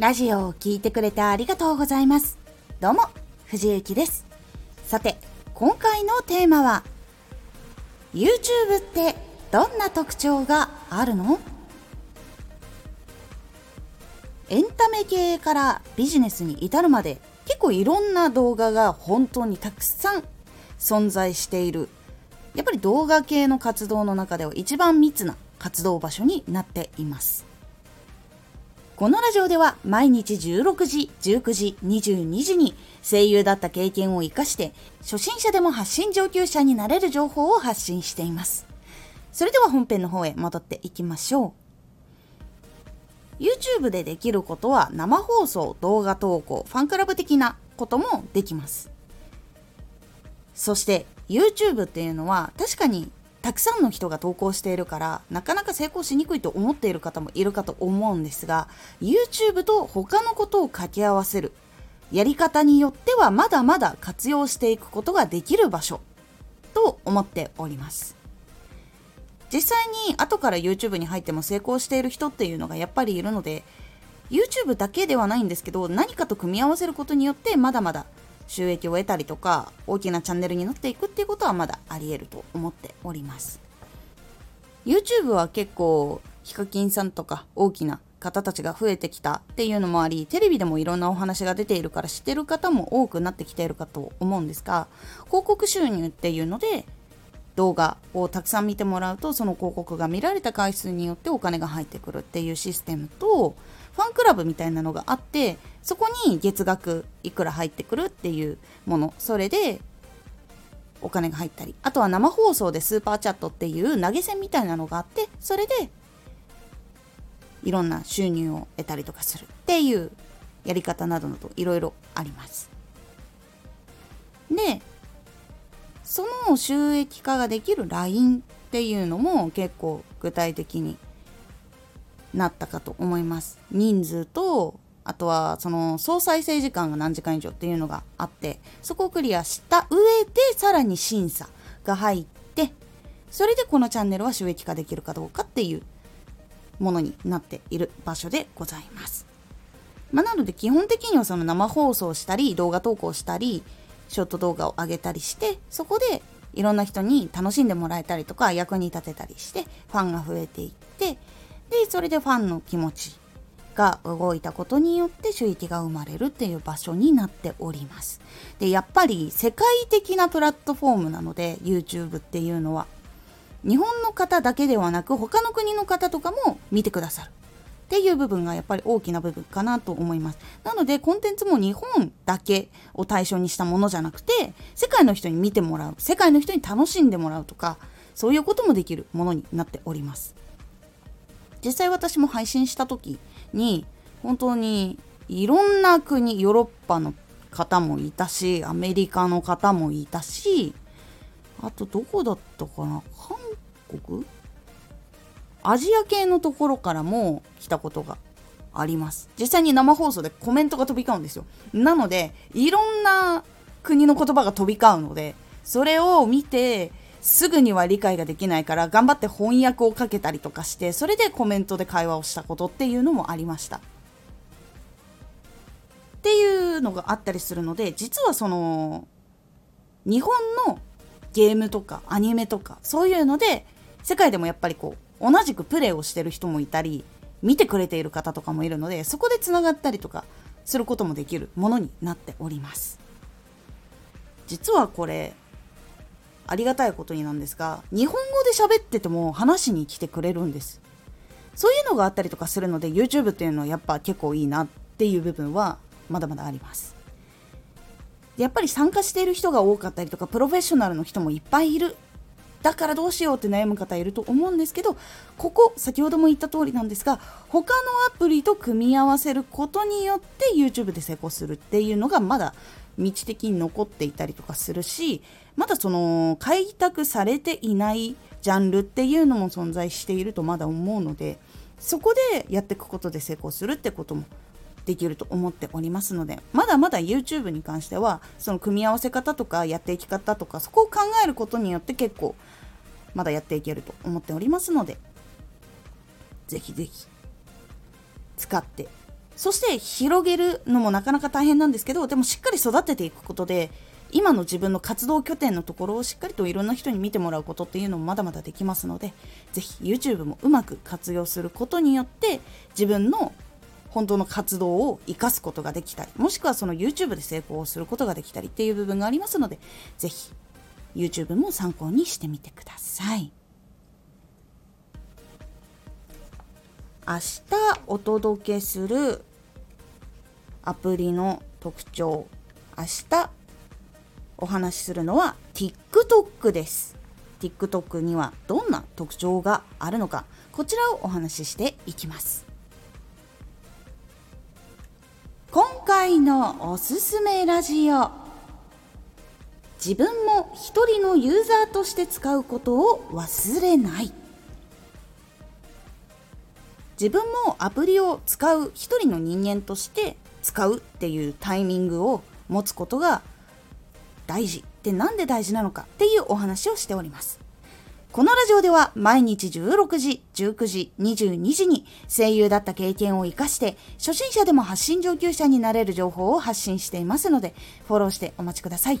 ラジオを聴いてくれてありがとうございます。どうも、藤幸です。さて、今回のテーマは、YouTube ってどんな特徴があるの？エンタメ系からビジネスに至るまで結構いろんな動画が本当にたくさん存在しているやっぱり動画系の活動の中では一番密な活動場所になっていますこのラジオでは毎日16時、19時、22時に声優だった経験を活かして初心者でも発信上級者になれる情報を発信しています。それでは本編の方へ戻っていきましょう。YouTube でできることは生放送、動画投稿、ファンクラブ的なこともできます。そして YouTube っていうのは確かにたくさんの人が投稿しているからなかなか成功しにくいと思っている方もいるかと思うんですが YouTube と他のことを掛け合わせるやり方によってはまだまだ活用していくことができる場所と思っております。実際に後から YouTube に入っても成功している人っていうのがやっぱりいるので YouTube だけではないんですけど何かと組み合わせることによってまだまだ収益を得たりとか大きなチャンネルになっていくっていうことはまだあり得ると思っております。YouTube は結構ヒカキンさんとか大きな方たちが増えてきたっていうのもありテレビでもいろんなお話が出ているから知ってる方も多くなってきているかと思うんですが広告収入っていうので動画をたくさん見てもらうとその広告が見られた回数によってお金が入ってくるっていうシステムとファンクラブみたいなのがあってそこに月額いくら入ってくるっていうもの。それでお金が入ったり。あとは生放送でスーパーチャットっていう投げ銭みたいなのがあってそれでいろんな収入を得たりとかするっていうやり方などなどいろいろあります。でその収益化ができる LINE っていうのも結構具体的になったかと思います人数とあとはその総再生時間が何時間以上っていうのがあってそこをクリアした上でさらに審査が入ってそれでこのチャンネルは収益化できるかどうかっていうものになっている場所でございます。まあ、なので基本的にはその生放送したり動画投稿したりショート動画を上げたりしてそこでいろんな人に楽しんでもらえたりとか役に立てたりしてファンが増えていってでそれでファンの気持ちが動いたことによって収益が生まれるっていう場所になっておりますでやっぱり世界的なプラットフォームなので YouTube っていうのは日本の方だけではなく他の国の方とかも見てくださるっていう部分がやっぱり大きな部分かなと思います。なのでコンテンツも日本だけを対象にしたものじゃなくて世界の人に見てもらう世界の人に楽しんでもらうとかそういうこともできるものになっております。実際私も配信した時に本当にいろんな国ヨーロッパの方もいたしアメリカの方もいたしあとどこだったかな韓国？アジア系のところからも来たことがあります。実際に生放送でコメントが飛び交うんですよ。なのでいろんな国の言葉が飛び交うのでそれを見てすぐには理解ができないから頑張って翻訳をかけたりとかしてそれでコメントで会話をしたことっていうのもありました。っていうのがあったりするので実はその日本のゲームとかアニメとかそういうので世界でもやっぱりこう同じくプレイをしてる人もいたり見てくれている方とかもいるのでそこでつながったりとかすることもできるものになっております。実はこれありがたいことになんですが日本語で喋ってても話に来てくれるんです。そういうのがあったりとかするので YouTube っていうのはやっぱ結構いいなっていう部分はまだまだあります。やっぱり参加している人が多かったりとかプロフェッショナルの人もいっぱいいる。だからどうしようって悩む方いると思うんですけどここ先ほども言った通りなんですが他のアプリと組み合わせることによって YouTube で成功するっていうのがまだ道的に残っていたりとかするしまだその開拓されていないジャンルっていうのも存在しているとまだ思うのでそこでやっていくことで成功するってこともできると思っておりますのでまだまだ YouTube に関してはその組み合わせ方とかやっていき方とかそこを考えることによって結構まだやっていけると思っておりますのでぜひぜひ使ってそして広げるのもなかなか大変なんですけどでもしっかり育てていくことで今の自分の活動拠点のところをしっかりといろんな人に見てもらうことっていうのもまだまだできますのでぜひ YouTube もうまく活用することによって自分の本当の活動を生かすことができたりもしくはその YouTube で成功することができたりっていう部分がありますのでぜひ YouTube も参考にしてみてください。明日お届けするアプリの特徴明日お話しするのは TikTok です。TikTok にはどんな特徴があるのかこちらをお話ししていきます。今回のおすすめラジオ。自分も一人のユーザーとして使うことを忘れない。自分もアプリを使う一人の人間として使うっていうタイミングを持つことが大事ってなんで大事なのかっていうお話をしておりますこのラジオでは毎日16時、19時、22時に声優だった経験を活かして初心者でも発信上級者になれる情報を発信していますのでフォローしてお待ちください。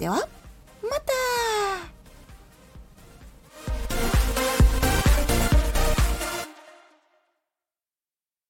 では、また。